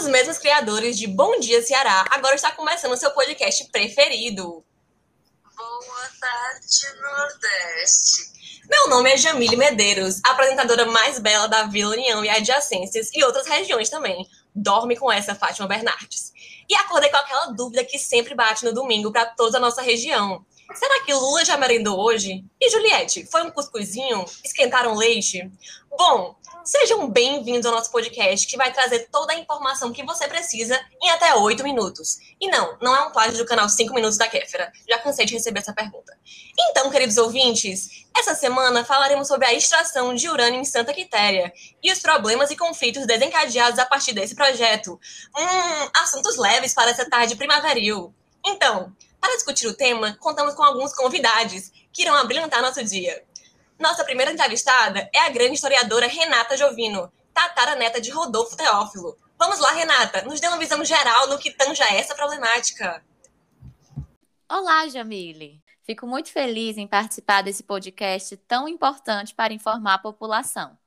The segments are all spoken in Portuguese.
os mesmos criadores de Bom Dia Ceará, agora está começando o seu podcast preferido. Boa tarde, Nordeste. Meu nome é Jamile Medeiros, apresentadora mais bela da Vila União e adjacências e outras regiões também. Dorme com essa, Fátima Bernardes. E acordei com aquela dúvida que sempre bate no domingo para toda a nossa região. Será que Lula já merendou hoje? E Juliette, foi um cuscuzinho? Esquentaram leite? Bom, sejam bem-vindos ao nosso podcast que vai trazer toda a informação que você precisa em até oito minutos. E não, não é um plágio do canal 5 Minutos da Kéfera. Já cansei de receber essa pergunta. Então, queridos ouvintes, essa semana falaremos sobre a extração de urânio em Santa Quitéria e os problemas e conflitos desencadeados a partir desse projeto. Hum, assuntos leves para essa tarde primaveril. Então, para discutir o tema, contamos com alguns convidados que irão abrilhantar nosso dia. Nossa primeira entrevistada é a grande historiadora Renata Jovino, neta de Rodolfo Teófilo. Vamos lá, Renata, nos dê uma visão geral no que tanja essa problemática. Olá, Jamile. Fico muito feliz em participar desse podcast tão importante para informar a população.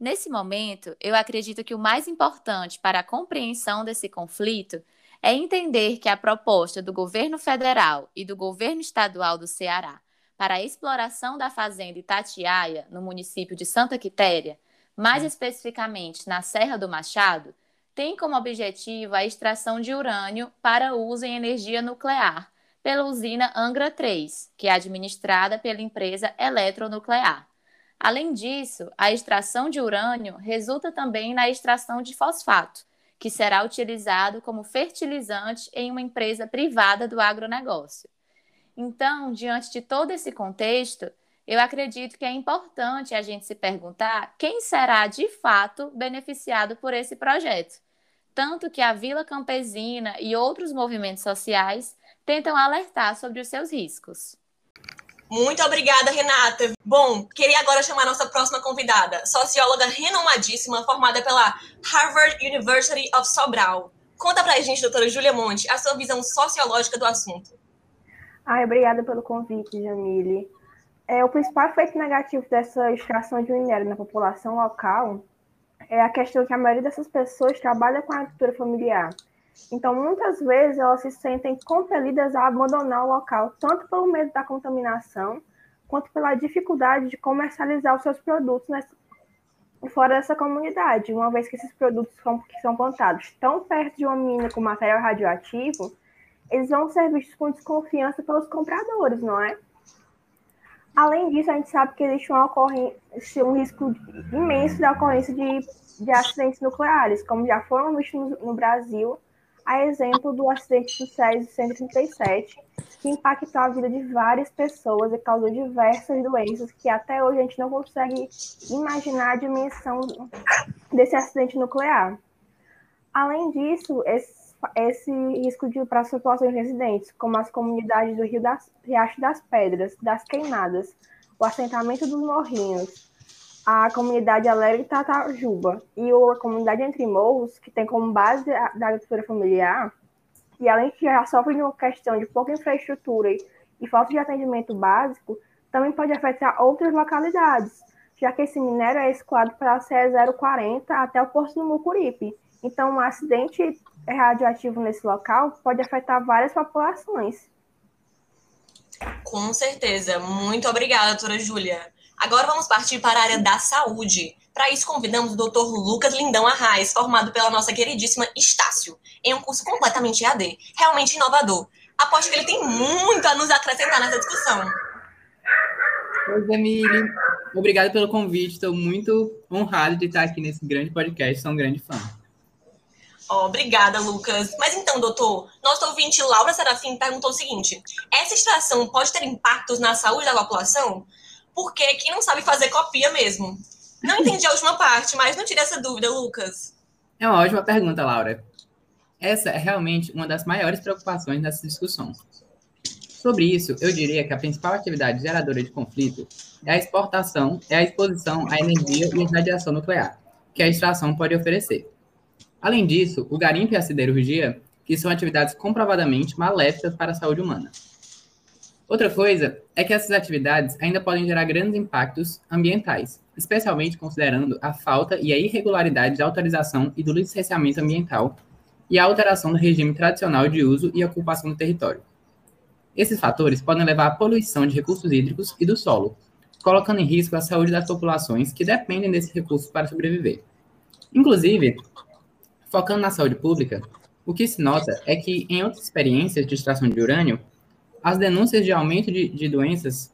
Nesse momento, eu acredito que o mais importante para a compreensão desse conflito é entender que a proposta do governo federal e do governo estadual do Ceará para a exploração da fazenda Itatiaia, no município de Santa Quitéria, mais especificamente na Serra do Machado, tem como objetivo a extração de urânio para uso em energia nuclear pela usina Angra 3, que é administrada pela empresa Eletronuclear. Além disso, a extração de urânio resulta também na extração de fosfato, que será utilizado como fertilizante em uma empresa privada do agronegócio. Então, diante de todo esse contexto, eu acredito que é importante a gente se perguntar quem será de fato beneficiado por esse projeto. Tanto que a Vila Campesina e outros movimentos sociais tentam alertar sobre os seus riscos. Muito obrigada, Renata. Bom, queria agora chamar nossa próxima convidada, socióloga renomadíssima, formada pela Harvard University of Sobral. Conta pra gente, doutora Júlia Monte, a sua visão sociológica do assunto. Ai, obrigada pelo convite, Jamile. É, o principal efeito negativo dessa extração de minério na população local é a questão que a maioria dessas pessoas trabalha com a agricultura familiar. Então, muitas vezes, elas se sentem compelidas a abandonar o local, tanto pelo medo da contaminação, quanto pela dificuldade de comercializar os seus produtos nessa, fora dessa comunidade, uma vez que esses produtos são, que são plantados tão perto de uma mina com material radioativo, eles vão ser vistos com desconfiança pelos compradores, não é? Além disso, a gente sabe que existe um risco imenso da ocorrência de, de acidentes nucleares, como já foram vistos no, no Brasil a exemplo do acidente do Césio 137, que impactou a vida de várias pessoas e causou diversas doenças que até hoje a gente não consegue imaginar a dimensão desse acidente nuclear. Além disso, esse, esse risco de para as populações residentes, como as comunidades do Rio das, Riacho das Pedras, das Queimadas, o assentamento dos Morrinhos, a comunidade Alegre Tatajuba e a comunidade Entre Morros, que tem como base da agricultura familiar, e além de já sofre uma questão de pouca infraestrutura e falta de atendimento básico, também pode afetar outras localidades, já que esse minério é escoado para a CE 040 até o Porto do Mucuripe. Então, um acidente radioativo nesse local pode afetar várias populações. Com certeza. Muito obrigada, doutora Júlia. Agora vamos partir para a área da saúde. Para isso, convidamos o Dr. Lucas Lindão Arraes, formado pela nossa queridíssima Estácio, em um curso completamente EAD, realmente inovador. Aposto que ele tem muito a nos acrescentar nessa discussão. Oi, Jamile. Obrigado pelo convite. Estou muito honrado de estar aqui nesse grande podcast. Sou um grande fã. Oh, obrigada, Lucas. Mas então, doutor, nosso ouvinte Laura Serafim perguntou o seguinte: essa extração pode ter impactos na saúde da população? Porque quem não sabe fazer copia mesmo. Não entendi a última parte, mas não tire essa dúvida, Lucas. É uma ótima pergunta, Laura. Essa é realmente uma das maiores preocupações dessa discussão. Sobre isso, eu diria que a principal atividade geradora de conflito é a exportação, é a exposição à energia e à radiação nuclear, que a extração pode oferecer. Além disso, o garimpo e a siderurgia, que são atividades comprovadamente maléficas para a saúde humana. Outra coisa é que essas atividades ainda podem gerar grandes impactos ambientais, especialmente considerando a falta e a irregularidade de autorização e do licenciamento ambiental e a alteração do regime tradicional de uso e ocupação do território. Esses fatores podem levar à poluição de recursos hídricos e do solo, colocando em risco a saúde das populações que dependem desses recursos para sobreviver. Inclusive, focando na saúde pública, o que se nota é que, em outras experiências de extração de urânio, as denúncias de aumento de, de doenças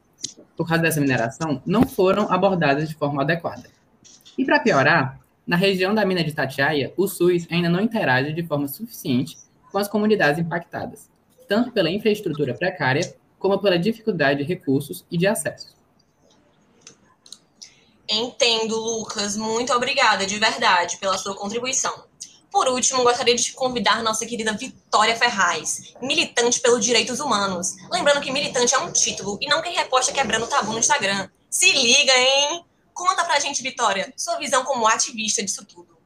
por causa dessa mineração não foram abordadas de forma adequada. E para piorar, na região da mina de Tatiaia, o SUS ainda não interage de forma suficiente com as comunidades impactadas, tanto pela infraestrutura precária como pela dificuldade de recursos e de acesso. Entendo, Lucas. Muito obrigada, de verdade, pela sua contribuição. Por último, gostaria de convidar nossa querida Vitória Ferraz, militante pelos direitos humanos. Lembrando que militante é um título e não quem reposta quebrando tabu no Instagram. Se liga, hein? Conta pra gente, Vitória, sua visão como ativista disso tudo.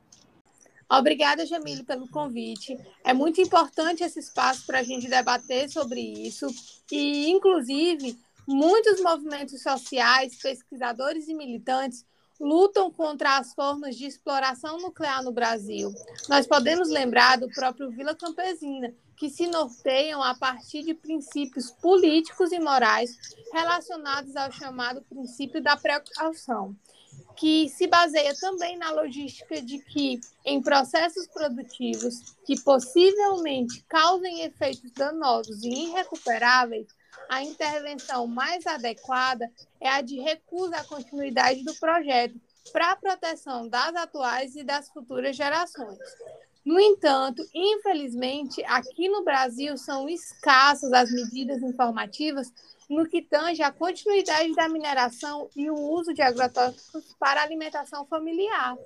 Obrigada, Jamile, pelo convite. É muito importante esse espaço para a gente debater sobre isso. E, inclusive, muitos movimentos sociais, pesquisadores e militantes lutam contra as formas de exploração nuclear no Brasil. Nós podemos lembrar do próprio Vila Campesina, que se norteiam a partir de princípios políticos e morais relacionados ao chamado princípio da precaução, que se baseia também na logística de que, em processos produtivos que possivelmente causem efeitos danosos e irrecuperáveis, a intervenção mais adequada é a de recusa à continuidade do projeto para a proteção das atuais e das futuras gerações. No entanto, infelizmente, aqui no Brasil são escassas as medidas informativas no que tange à continuidade da mineração e o uso de agrotóxicos para alimentação familiar.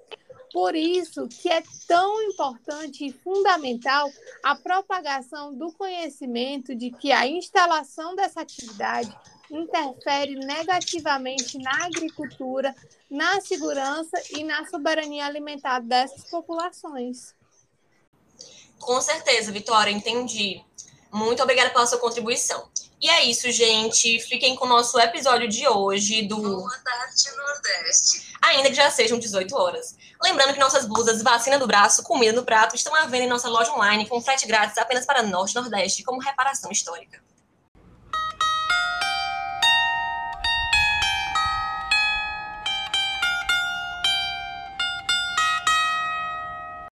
Por isso que é tão importante e fundamental a propagação do conhecimento de que a instalação dessa atividade interfere negativamente na agricultura, na segurança e na soberania alimentar dessas populações. Com certeza, Vitória, entendi. Muito obrigada pela sua contribuição. E é isso, gente. Fiquem com o nosso episódio de hoje do. Boa tarde, Nordeste. Ainda que já sejam 18 horas. Lembrando que nossas blusas vacina do braço, comida no prato estão à venda em nossa loja online com frete grátis apenas para Norte e Nordeste, como reparação histórica.